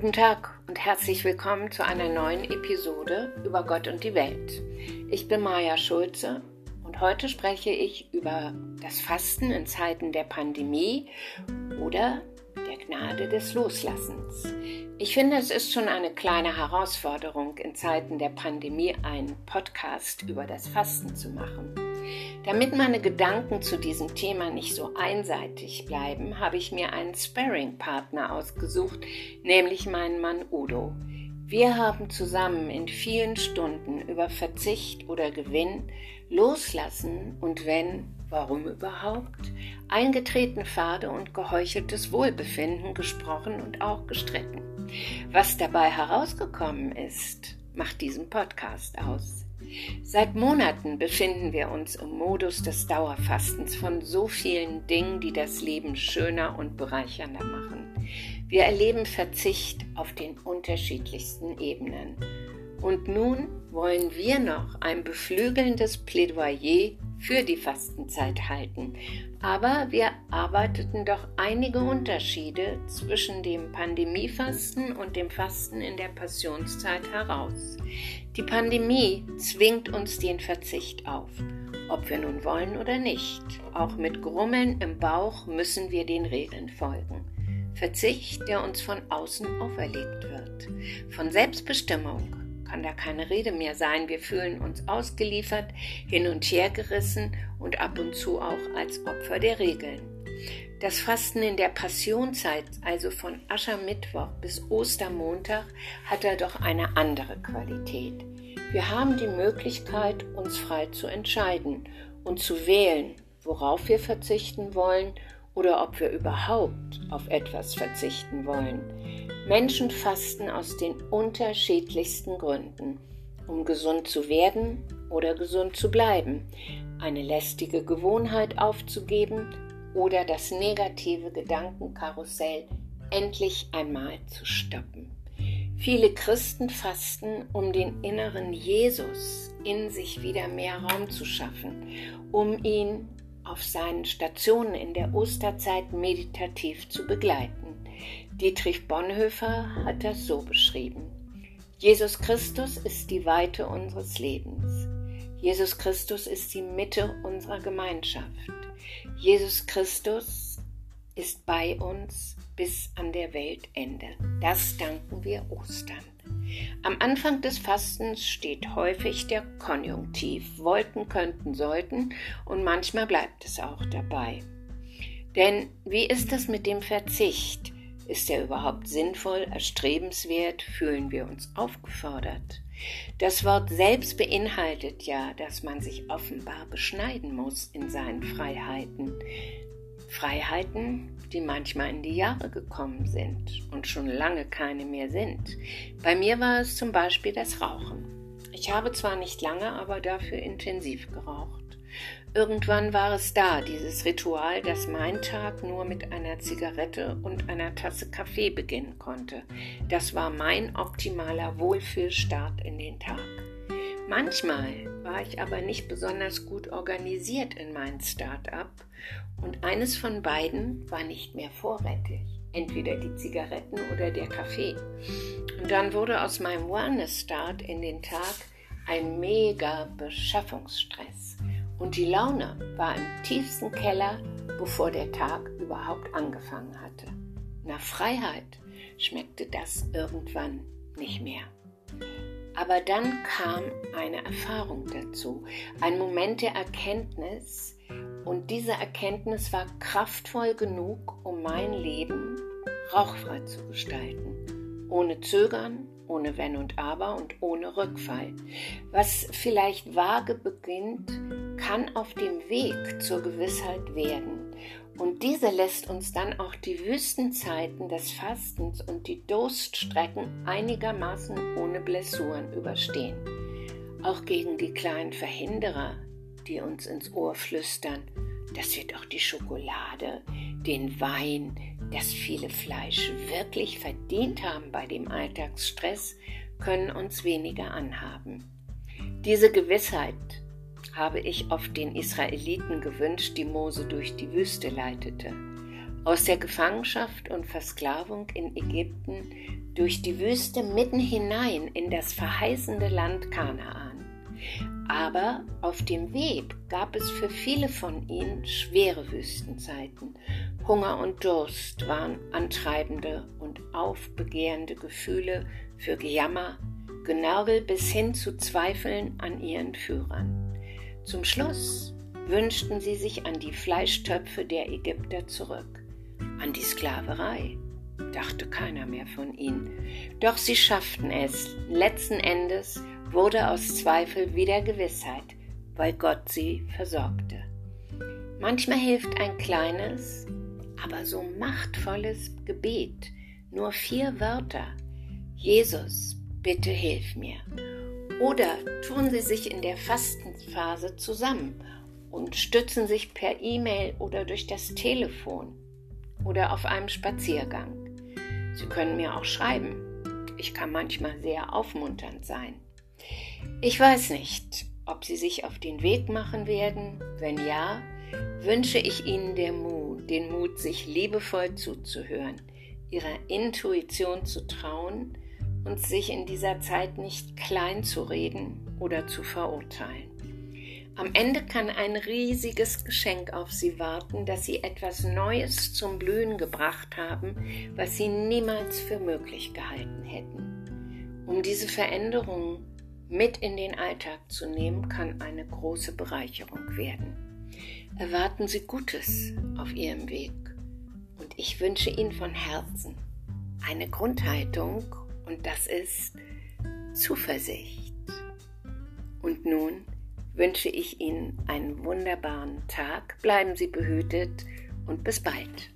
Guten Tag und herzlich willkommen zu einer neuen Episode über Gott und die Welt. Ich bin Maja Schulze und heute spreche ich über das Fasten in Zeiten der Pandemie oder der Gnade des Loslassens. Ich finde, es ist schon eine kleine Herausforderung, in Zeiten der Pandemie einen Podcast über das Fasten zu machen. Damit meine Gedanken zu diesem Thema nicht so einseitig bleiben, habe ich mir einen Sparring-Partner ausgesucht, nämlich meinen Mann Udo. Wir haben zusammen in vielen Stunden über Verzicht oder Gewinn, Loslassen und wenn, warum überhaupt, eingetretene Pfade und geheucheltes Wohlbefinden gesprochen und auch gestritten. Was dabei herausgekommen ist, macht diesen Podcast aus. Seit Monaten befinden wir uns im Modus des Dauerfastens von so vielen Dingen, die das Leben schöner und bereichernder machen. Wir erleben Verzicht auf den unterschiedlichsten Ebenen. Und nun wollen wir noch ein beflügelndes Plädoyer für die Fastenzeit halten. Aber wir arbeiteten doch einige Unterschiede zwischen dem Pandemiefasten und dem Fasten in der Passionszeit heraus. Die Pandemie zwingt uns den Verzicht auf, ob wir nun wollen oder nicht. Auch mit Grummeln im Bauch müssen wir den Regeln folgen. Verzicht, der uns von außen auferlegt wird. Von Selbstbestimmung kann da keine Rede mehr sein. Wir fühlen uns ausgeliefert, hin und her gerissen und ab und zu auch als Opfer der Regeln. Das Fasten in der Passionszeit, also von Aschermittwoch bis Ostermontag, hat da doch eine andere Qualität. Wir haben die Möglichkeit, uns frei zu entscheiden und zu wählen, worauf wir verzichten wollen oder ob wir überhaupt auf etwas verzichten wollen. Menschen fasten aus den unterschiedlichsten Gründen, um gesund zu werden oder gesund zu bleiben, eine lästige Gewohnheit aufzugeben oder das negative Gedankenkarussell endlich einmal zu stoppen. Viele Christen fasten, um den inneren Jesus in sich wieder mehr Raum zu schaffen, um ihn auf seinen Stationen in der Osterzeit meditativ zu begleiten. Dietrich Bonhoeffer hat das so beschrieben. Jesus Christus ist die Weite unseres Lebens. Jesus Christus ist die Mitte unserer Gemeinschaft. Jesus Christus ist bei uns bis an der Weltende. Das danken wir Ostern. Am Anfang des Fastens steht häufig der Konjunktiv. Wollten, könnten, sollten und manchmal bleibt es auch dabei. Denn wie ist es mit dem Verzicht? Ist er überhaupt sinnvoll, erstrebenswert? Fühlen wir uns aufgefordert? Das Wort selbst beinhaltet ja, dass man sich offenbar beschneiden muss in seinen Freiheiten. Freiheiten, die manchmal in die Jahre gekommen sind und schon lange keine mehr sind. Bei mir war es zum Beispiel das Rauchen. Ich habe zwar nicht lange, aber dafür intensiv geraucht. Irgendwann war es da, dieses Ritual, dass mein Tag nur mit einer Zigarette und einer Tasse Kaffee beginnen konnte. Das war mein optimaler Wohlfühlstart in den Tag. Manchmal war ich aber nicht besonders gut organisiert in meinem Start-up und eines von beiden war nicht mehr vorrätig. Entweder die Zigaretten oder der Kaffee. Und dann wurde aus meinem Wellness-Start in den Tag ein mega Beschaffungsstress. Und die Laune war im tiefsten Keller, bevor der Tag überhaupt angefangen hatte. Nach Freiheit schmeckte das irgendwann nicht mehr. Aber dann kam eine Erfahrung dazu, ein Moment der Erkenntnis, und diese Erkenntnis war kraftvoll genug, um mein Leben rauchfrei zu gestalten. Ohne Zögern, ohne Wenn und Aber und ohne Rückfall. Was vielleicht vage beginnt, kann auf dem Weg zur Gewissheit werden. Und diese lässt uns dann auch die Wüstenzeiten des Fastens und die Durststrecken einigermaßen ohne Blessuren überstehen. Auch gegen die kleinen Verhinderer, die uns ins Ohr flüstern, dass wir doch die Schokolade, den Wein, das viele Fleisch wirklich verdient haben bei dem Alltagsstress, können uns weniger anhaben. Diese Gewissheit habe ich oft den Israeliten gewünscht, die Mose durch die Wüste leitete. Aus der Gefangenschaft und Versklavung in Ägypten durch die Wüste mitten hinein in das verheißende Land Kanaan. Aber auf dem Weg gab es für viele von ihnen schwere Wüstenzeiten. Hunger und Durst waren antreibende und aufbegehrende Gefühle für Gejammer, Genörgel bis hin zu Zweifeln an ihren Führern. Zum Schluss wünschten sie sich an die Fleischtöpfe der Ägypter zurück, an die Sklaverei. Dachte keiner mehr von ihnen. Doch sie schafften es. Letzten Endes wurde aus Zweifel wieder Gewissheit, weil Gott sie versorgte. Manchmal hilft ein kleines, aber so machtvolles Gebet, nur vier Wörter. Jesus, bitte hilf mir. Oder tun Sie sich in der Fastenphase zusammen und stützen sich per E-Mail oder durch das Telefon oder auf einem Spaziergang. Sie können mir auch schreiben. Ich kann manchmal sehr aufmunternd sein. Ich weiß nicht, ob Sie sich auf den Weg machen werden. Wenn ja, wünsche ich Ihnen den Mut, den Mut, sich liebevoll zuzuhören, Ihrer Intuition zu trauen und sich in dieser Zeit nicht klein zu reden oder zu verurteilen. Am Ende kann ein riesiges Geschenk auf Sie warten, dass Sie etwas Neues zum Blühen gebracht haben, was Sie niemals für möglich gehalten hätten. Um diese Veränderung mit in den Alltag zu nehmen, kann eine große Bereicherung werden. Erwarten Sie Gutes auf Ihrem Weg und ich wünsche Ihnen von Herzen eine Grundhaltung und das ist Zuversicht. Und nun wünsche ich Ihnen einen wunderbaren Tag. Bleiben Sie behütet und bis bald.